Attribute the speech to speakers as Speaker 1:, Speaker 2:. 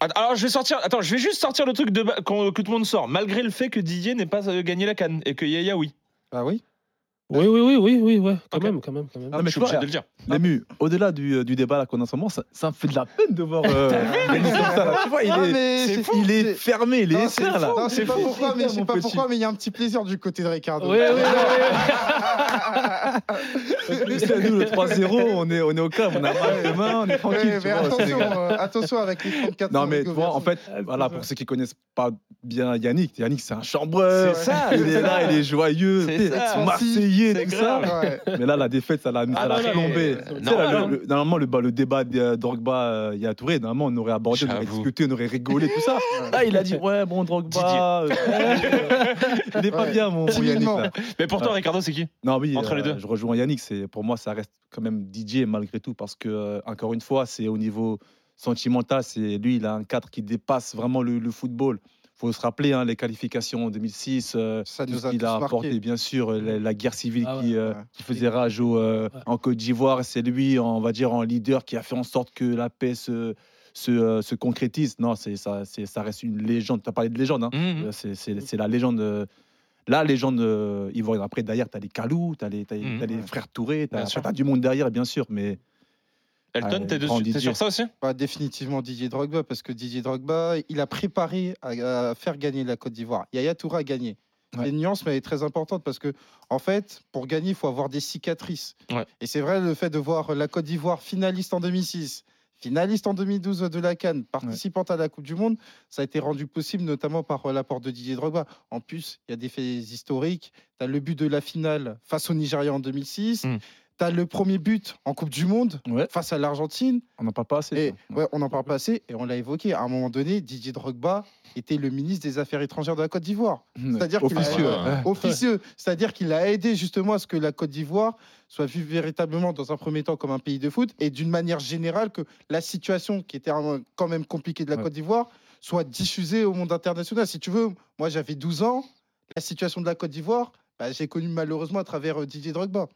Speaker 1: Alors je vais sortir. Attends, je vais juste sortir le truc de que tout le monde sort, malgré le fait que Didier n'ait pas euh, gagné la canne et que Yaya oui.
Speaker 2: Bah oui?
Speaker 3: Oui, oui, oui, oui, oui, ouais. Quand même, quand même, quand même.
Speaker 4: Ah, mais
Speaker 1: je suis obligé de le dire.
Speaker 4: Lému, au-delà du, euh, du débat là qu'on a en ce moment, ça, ça me fait de la peine de voir euh, comme ça, là. Tu vois, il
Speaker 2: Ah,
Speaker 4: est,
Speaker 1: c'est
Speaker 2: c'est
Speaker 1: fou.
Speaker 4: il est
Speaker 2: c'est-
Speaker 4: fermé, il est
Speaker 2: Non, c'est
Speaker 4: éteint, là.
Speaker 2: sais pas pourquoi, mais je sais pas pourquoi, mais il y a un petit plaisir du côté de Ricardo.
Speaker 3: Oui, oui, oui,
Speaker 4: Nous, le 3-0, on est, on est au calme, on a mal demain, on est tranquille.
Speaker 2: mais attention, euh, attention avec les 34
Speaker 4: Non, mais tu vois, en fait,
Speaker 3: Ah,
Speaker 4: voilà, pour ceux qui connaissent pas bien Yannick, Yannick, c'est un chambreur.
Speaker 1: C'est ça,
Speaker 4: Il est là, il est joyeux,
Speaker 1: C'est
Speaker 4: marseillais, tout
Speaker 1: grave.
Speaker 4: ça.
Speaker 2: Ouais.
Speaker 4: Mais là, la défaite, ça l'a
Speaker 1: Ah,
Speaker 4: plombé.
Speaker 1: euh, hein.
Speaker 4: le- le- normalement, le, débat de Drogba, euh, il y a Touré, normalement, on aurait abordé, on aurait discuté, on aurait rigolé, tout ça. Là, il a dit, ouais, bon, Drogba. euh, il est pas bien, mon, Yannick.
Speaker 1: Mais pourtant. Ricardo, c'est qui?
Speaker 4: Non, oui,
Speaker 1: Entre les
Speaker 4: euh,
Speaker 1: deux.
Speaker 4: Rejoins Yannick. C'est pour moi, ça reste quand même DJ malgré tout parce que euh, encore une fois, c'est au niveau sentimental. C'est lui, il a un cadre qui dépasse vraiment le, le football. Faut se rappeler hein, les qualifications en 2006, euh,
Speaker 2: Ça
Speaker 4: tout
Speaker 2: nous
Speaker 4: ce
Speaker 2: a marqué.
Speaker 4: apporté, bien sûr, euh, la, la guerre civile
Speaker 3: Ah ouais,
Speaker 4: qui, euh,
Speaker 2: ouais.
Speaker 4: qui faisait rage au, euh,
Speaker 3: Ouais.
Speaker 4: en Côte d'Ivoire. C'est lui, on va dire, en leader qui a fait en sorte que la paix se, se, euh, se concrétise. Non, c'est ça, c'est ça reste une légende. Tu as parlé de légende. Hein. C'est c'est- c'est la légende. Euh, La légende euh, ivoirienne. Après, derrière, tu as les Kalou, tu as les, les- les frères Touré, tu as, du monde derrière, bien sûr. Mais
Speaker 1: Elton,
Speaker 4: Ah,
Speaker 1: t'es sur ça aussi?
Speaker 2: Bah, définitivement Didier Drogba, parce que Didier Drogba, il a préparé à, à faire gagner la Côte d'Ivoire. Yaya Touré a gagné.
Speaker 4: Ouais.
Speaker 2: C'est une nuance, mais elle est très importante parce que, en fait, pour gagner, il faut avoir des cicatrices.
Speaker 1: Ouais.
Speaker 2: Et c'est vrai, le fait de voir la Côte d'Ivoire finaliste en 2006, finaliste en 2012 de la Cannes, participante à la Coupe du Monde, ça a été rendu possible notamment par euh, l'apport de Didier Drogba. En plus, il y a des faits historiques. Tu as le but de la finale face au Nigeria en 2006.
Speaker 1: Mm.
Speaker 2: Tu as le premier but en Coupe du Monde
Speaker 4: Ouais.
Speaker 2: face à l'Argentine.
Speaker 4: on n'en parle pas assez.
Speaker 2: Et, ouais, on n'en parle pas assez et on l'a évoqué. À un moment donné, Didier Drogba était le ministre des Affaires étrangères de la Côte d'Ivoire.
Speaker 4: Ouais.
Speaker 2: C'est-à-dire qu'il a-
Speaker 4: officieux. Ouais.
Speaker 2: Officieux. C'est-à-dire qu'il a aidé justement à ce que la Côte d'Ivoire soit vue véritablement dans un premier temps comme un pays de foot et d'une manière générale que la situation qui était quand même compliquée de la
Speaker 4: Ouais.
Speaker 2: Côte d'Ivoire soit diffusée au monde international. Si tu veux, moi j'avais 12 ans, la situation de la Côte d'Ivoire, bah, j'ai connu malheureusement à travers euh, Didier Drogba.